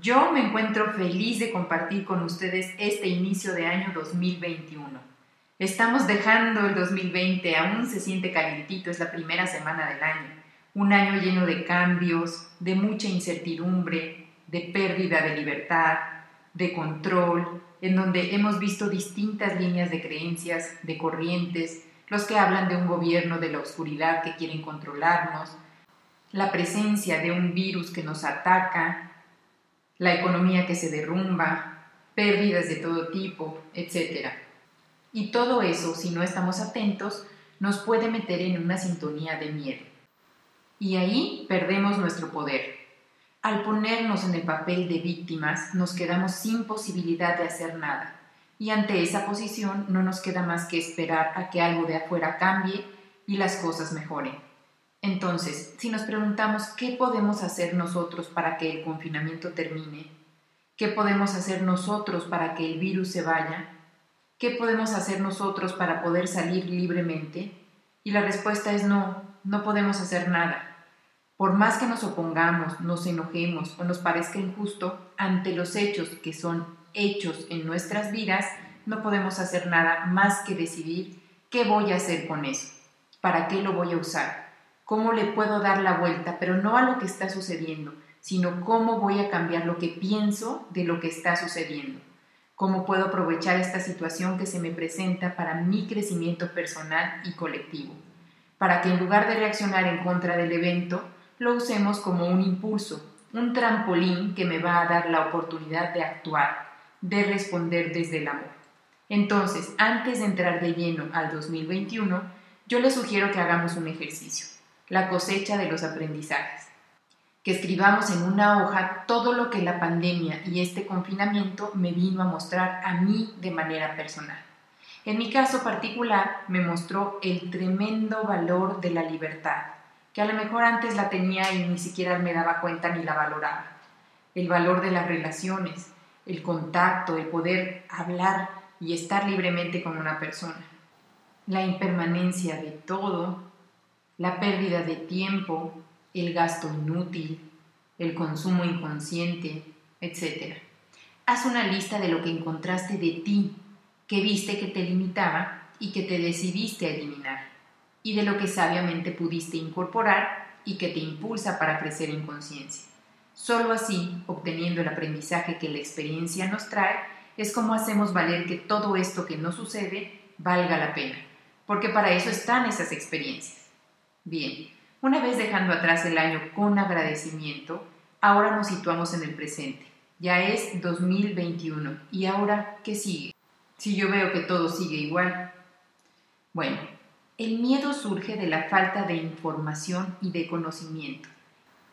Yo me encuentro feliz de compartir con ustedes este inicio de año 2021. Estamos dejando el 2020, aún se siente calientito, es la primera semana del año. Un año lleno de cambios, de mucha incertidumbre, de pérdida de libertad, de control, en donde hemos visto distintas líneas de creencias, de corrientes, los que hablan de un gobierno de la oscuridad que quieren controlarnos, la presencia de un virus que nos ataca, la economía que se derrumba, pérdidas de todo tipo, etc. Y todo eso, si no estamos atentos, nos puede meter en una sintonía de miedo. Y ahí perdemos nuestro poder. Al ponernos en el papel de víctimas, nos quedamos sin posibilidad de hacer nada. Y ante esa posición no nos queda más que esperar a que algo de afuera cambie y las cosas mejoren. Entonces, si nos preguntamos qué podemos hacer nosotros para que el confinamiento termine, qué podemos hacer nosotros para que el virus se vaya, qué podemos hacer nosotros para poder salir libremente, y la respuesta es no, no podemos hacer nada. Por más que nos opongamos, nos enojemos o nos parezca injusto, ante los hechos que son hechos en nuestras vidas, no podemos hacer nada más que decidir qué voy a hacer con eso, para qué lo voy a usar cómo le puedo dar la vuelta, pero no a lo que está sucediendo, sino cómo voy a cambiar lo que pienso de lo que está sucediendo. Cómo puedo aprovechar esta situación que se me presenta para mi crecimiento personal y colectivo. Para que en lugar de reaccionar en contra del evento, lo usemos como un impulso, un trampolín que me va a dar la oportunidad de actuar, de responder desde el amor. Entonces, antes de entrar de lleno al 2021, yo les sugiero que hagamos un ejercicio la cosecha de los aprendizajes. Que escribamos en una hoja todo lo que la pandemia y este confinamiento me vino a mostrar a mí de manera personal. En mi caso particular me mostró el tremendo valor de la libertad, que a lo mejor antes la tenía y ni siquiera me daba cuenta ni la valoraba. El valor de las relaciones, el contacto, el poder hablar y estar libremente con una persona. La impermanencia de todo la pérdida de tiempo, el gasto inútil, el consumo inconsciente, etc. Haz una lista de lo que encontraste de ti, que viste que te limitaba y que te decidiste a eliminar, y de lo que sabiamente pudiste incorporar y que te impulsa para crecer en conciencia. Solo así, obteniendo el aprendizaje que la experiencia nos trae, es como hacemos valer que todo esto que nos sucede valga la pena, porque para eso están esas experiencias. Bien, una vez dejando atrás el año con agradecimiento, ahora nos situamos en el presente. Ya es 2021. ¿Y ahora qué sigue? Si yo veo que todo sigue igual. Bueno, el miedo surge de la falta de información y de conocimiento.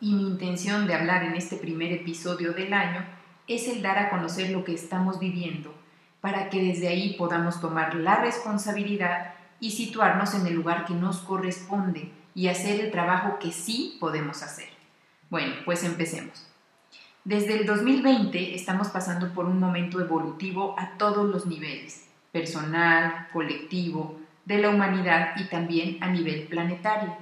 Y mi intención de hablar en este primer episodio del año es el dar a conocer lo que estamos viviendo para que desde ahí podamos tomar la responsabilidad y situarnos en el lugar que nos corresponde y hacer el trabajo que sí podemos hacer. Bueno, pues empecemos. Desde el 2020 estamos pasando por un momento evolutivo a todos los niveles, personal, colectivo, de la humanidad y también a nivel planetario.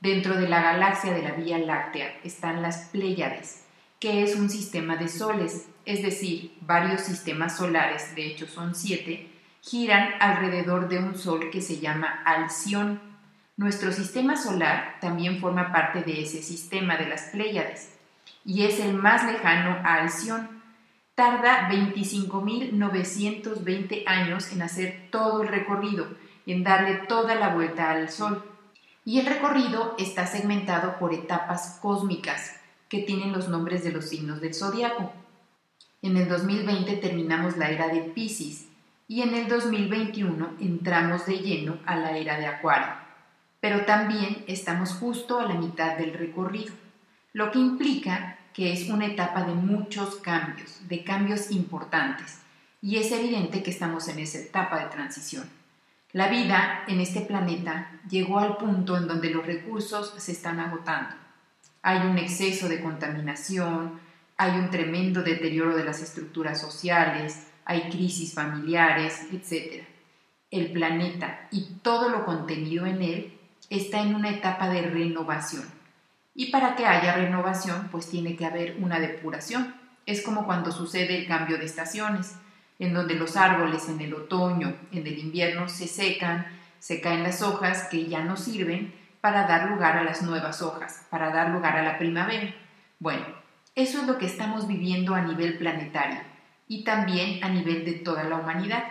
Dentro de la galaxia de la Vía Láctea están las Pléyades, que es un sistema de soles, es decir, varios sistemas solares, de hecho son siete, giran alrededor de un sol que se llama Alción. Nuestro sistema solar también forma parte de ese sistema de las Pléyades y es el más lejano a Alción. Tarda 25.920 años en hacer todo el recorrido, en darle toda la vuelta al Sol. Y el recorrido está segmentado por etapas cósmicas que tienen los nombres de los signos del zodiaco. En el 2020 terminamos la era de Pisces, y en el 2021 entramos de lleno a la era de Acuario, pero también estamos justo a la mitad del recorrido, lo que implica que es una etapa de muchos cambios, de cambios importantes, y es evidente que estamos en esa etapa de transición. La vida en este planeta llegó al punto en donde los recursos se están agotando. Hay un exceso de contaminación, hay un tremendo deterioro de las estructuras sociales, hay crisis familiares, etc. El planeta y todo lo contenido en él está en una etapa de renovación. Y para que haya renovación, pues tiene que haber una depuración. Es como cuando sucede el cambio de estaciones, en donde los árboles en el otoño, en el invierno se secan, se caen las hojas que ya no sirven para dar lugar a las nuevas hojas, para dar lugar a la primavera. Bueno, eso es lo que estamos viviendo a nivel planetario y también a nivel de toda la humanidad.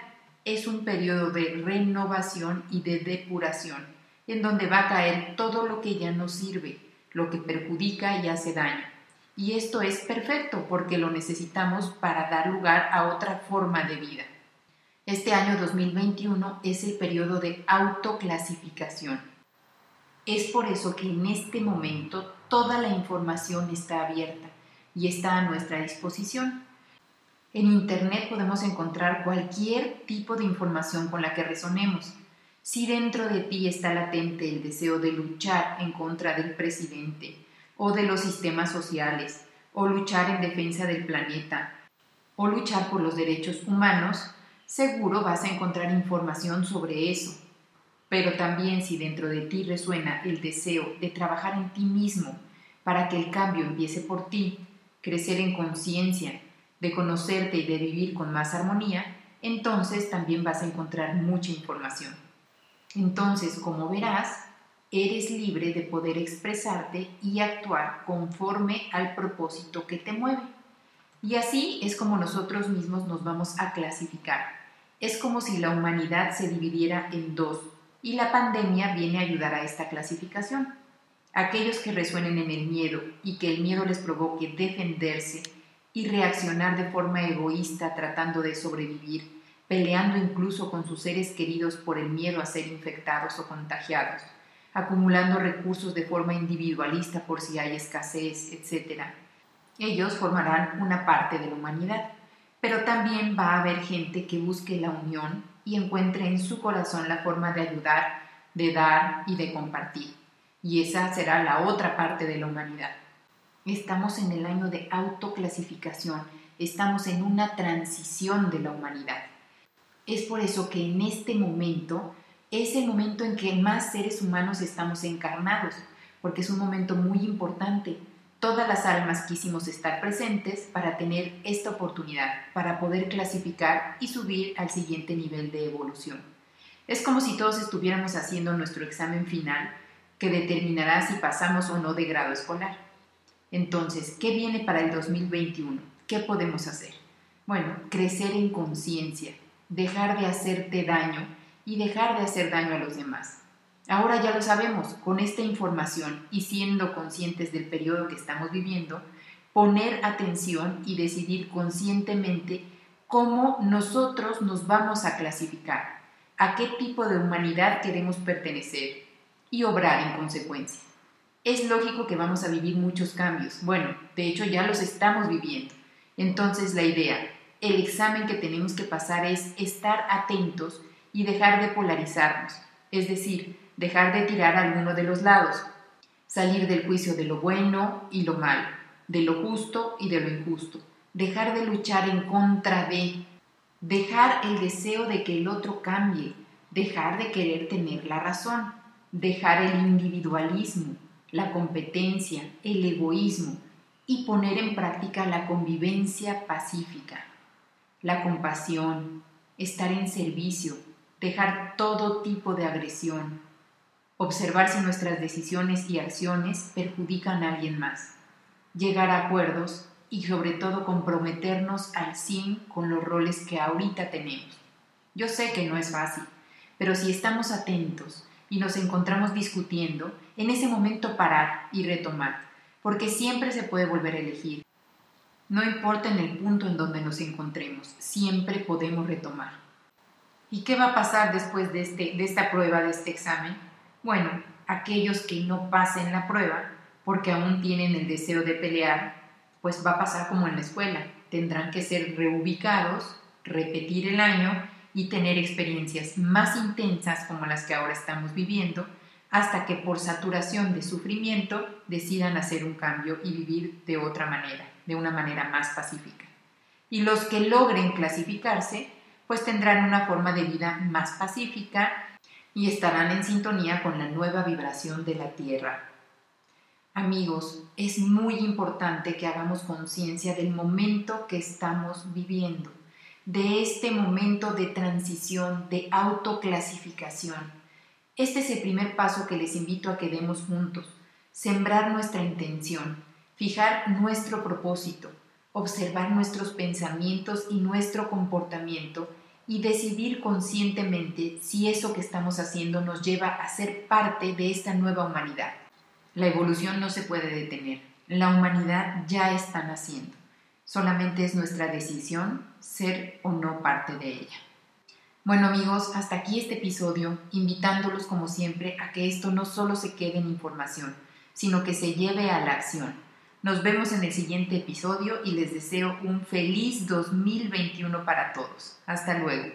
Es un periodo de renovación y de depuración, en donde va a caer todo lo que ya no sirve, lo que perjudica y hace daño. Y esto es perfecto porque lo necesitamos para dar lugar a otra forma de vida. Este año 2021 es el periodo de autoclasificación. Es por eso que en este momento toda la información está abierta y está a nuestra disposición. En Internet podemos encontrar cualquier tipo de información con la que resonemos. Si dentro de ti está latente el deseo de luchar en contra del presidente o de los sistemas sociales, o luchar en defensa del planeta, o luchar por los derechos humanos, seguro vas a encontrar información sobre eso. Pero también si dentro de ti resuena el deseo de trabajar en ti mismo para que el cambio empiece por ti, crecer en conciencia, de conocerte y de vivir con más armonía, entonces también vas a encontrar mucha información. Entonces, como verás, eres libre de poder expresarte y actuar conforme al propósito que te mueve. Y así es como nosotros mismos nos vamos a clasificar. Es como si la humanidad se dividiera en dos y la pandemia viene a ayudar a esta clasificación. Aquellos que resuenen en el miedo y que el miedo les provoque defenderse y reaccionar de forma egoísta tratando de sobrevivir, peleando incluso con sus seres queridos por el miedo a ser infectados o contagiados, acumulando recursos de forma individualista por si hay escasez, etc. Ellos formarán una parte de la humanidad, pero también va a haber gente que busque la unión y encuentre en su corazón la forma de ayudar, de dar y de compartir y esa será la otra parte de la humanidad. Estamos en el año de autoclasificación, estamos en una transición de la humanidad. Es por eso que en este momento es el momento en que más seres humanos estamos encarnados, porque es un momento muy importante. Todas las almas quisimos estar presentes para tener esta oportunidad, para poder clasificar y subir al siguiente nivel de evolución. Es como si todos estuviéramos haciendo nuestro examen final que determinará si pasamos o no de grado escolar. Entonces, ¿qué viene para el 2021? ¿Qué podemos hacer? Bueno, crecer en conciencia, dejar de hacerte daño y dejar de hacer daño a los demás. Ahora ya lo sabemos, con esta información y siendo conscientes del periodo que estamos viviendo, poner atención y decidir conscientemente cómo nosotros nos vamos a clasificar, a qué tipo de humanidad queremos pertenecer, y obrar en consecuencia. Es lógico que vamos a vivir muchos cambios. Bueno, de hecho ya los estamos viviendo. Entonces la idea, el examen que tenemos que pasar es estar atentos y dejar de polarizarnos, es decir, dejar de tirar a alguno de los lados, salir del juicio de lo bueno y lo malo, de lo justo y de lo injusto, dejar de luchar en contra de, dejar el deseo de que el otro cambie, dejar de querer tener la razón. Dejar el individualismo, la competencia, el egoísmo y poner en práctica la convivencia pacífica, la compasión, estar en servicio, dejar todo tipo de agresión, observar si nuestras decisiones y acciones perjudican a alguien más, llegar a acuerdos y sobre todo comprometernos al 100 con los roles que ahorita tenemos. Yo sé que no es fácil, pero si estamos atentos, y nos encontramos discutiendo, en ese momento parar y retomar, porque siempre se puede volver a elegir. No importa en el punto en donde nos encontremos, siempre podemos retomar. ¿Y qué va a pasar después de, este, de esta prueba, de este examen? Bueno, aquellos que no pasen la prueba, porque aún tienen el deseo de pelear, pues va a pasar como en la escuela. Tendrán que ser reubicados, repetir el año y tener experiencias más intensas como las que ahora estamos viviendo, hasta que por saturación de sufrimiento decidan hacer un cambio y vivir de otra manera, de una manera más pacífica. Y los que logren clasificarse, pues tendrán una forma de vida más pacífica y estarán en sintonía con la nueva vibración de la Tierra. Amigos, es muy importante que hagamos conciencia del momento que estamos viviendo, de este momento de transición, de autoclasificación. Este es el primer paso que les invito a que demos juntos, sembrar nuestra intención, fijar nuestro propósito, observar nuestros pensamientos y nuestro comportamiento y decidir conscientemente si eso que estamos haciendo nos lleva a ser parte de esta nueva humanidad. La evolución no se puede detener. La humanidad ya está naciendo. Solamente es nuestra decisión ser o no parte de ella. Bueno amigos, hasta aquí este episodio, invitándolos como siempre a que esto no solo se quede en información, sino que se lleve a la acción. Nos vemos en el siguiente episodio y les deseo un feliz 2021 para todos. Hasta luego.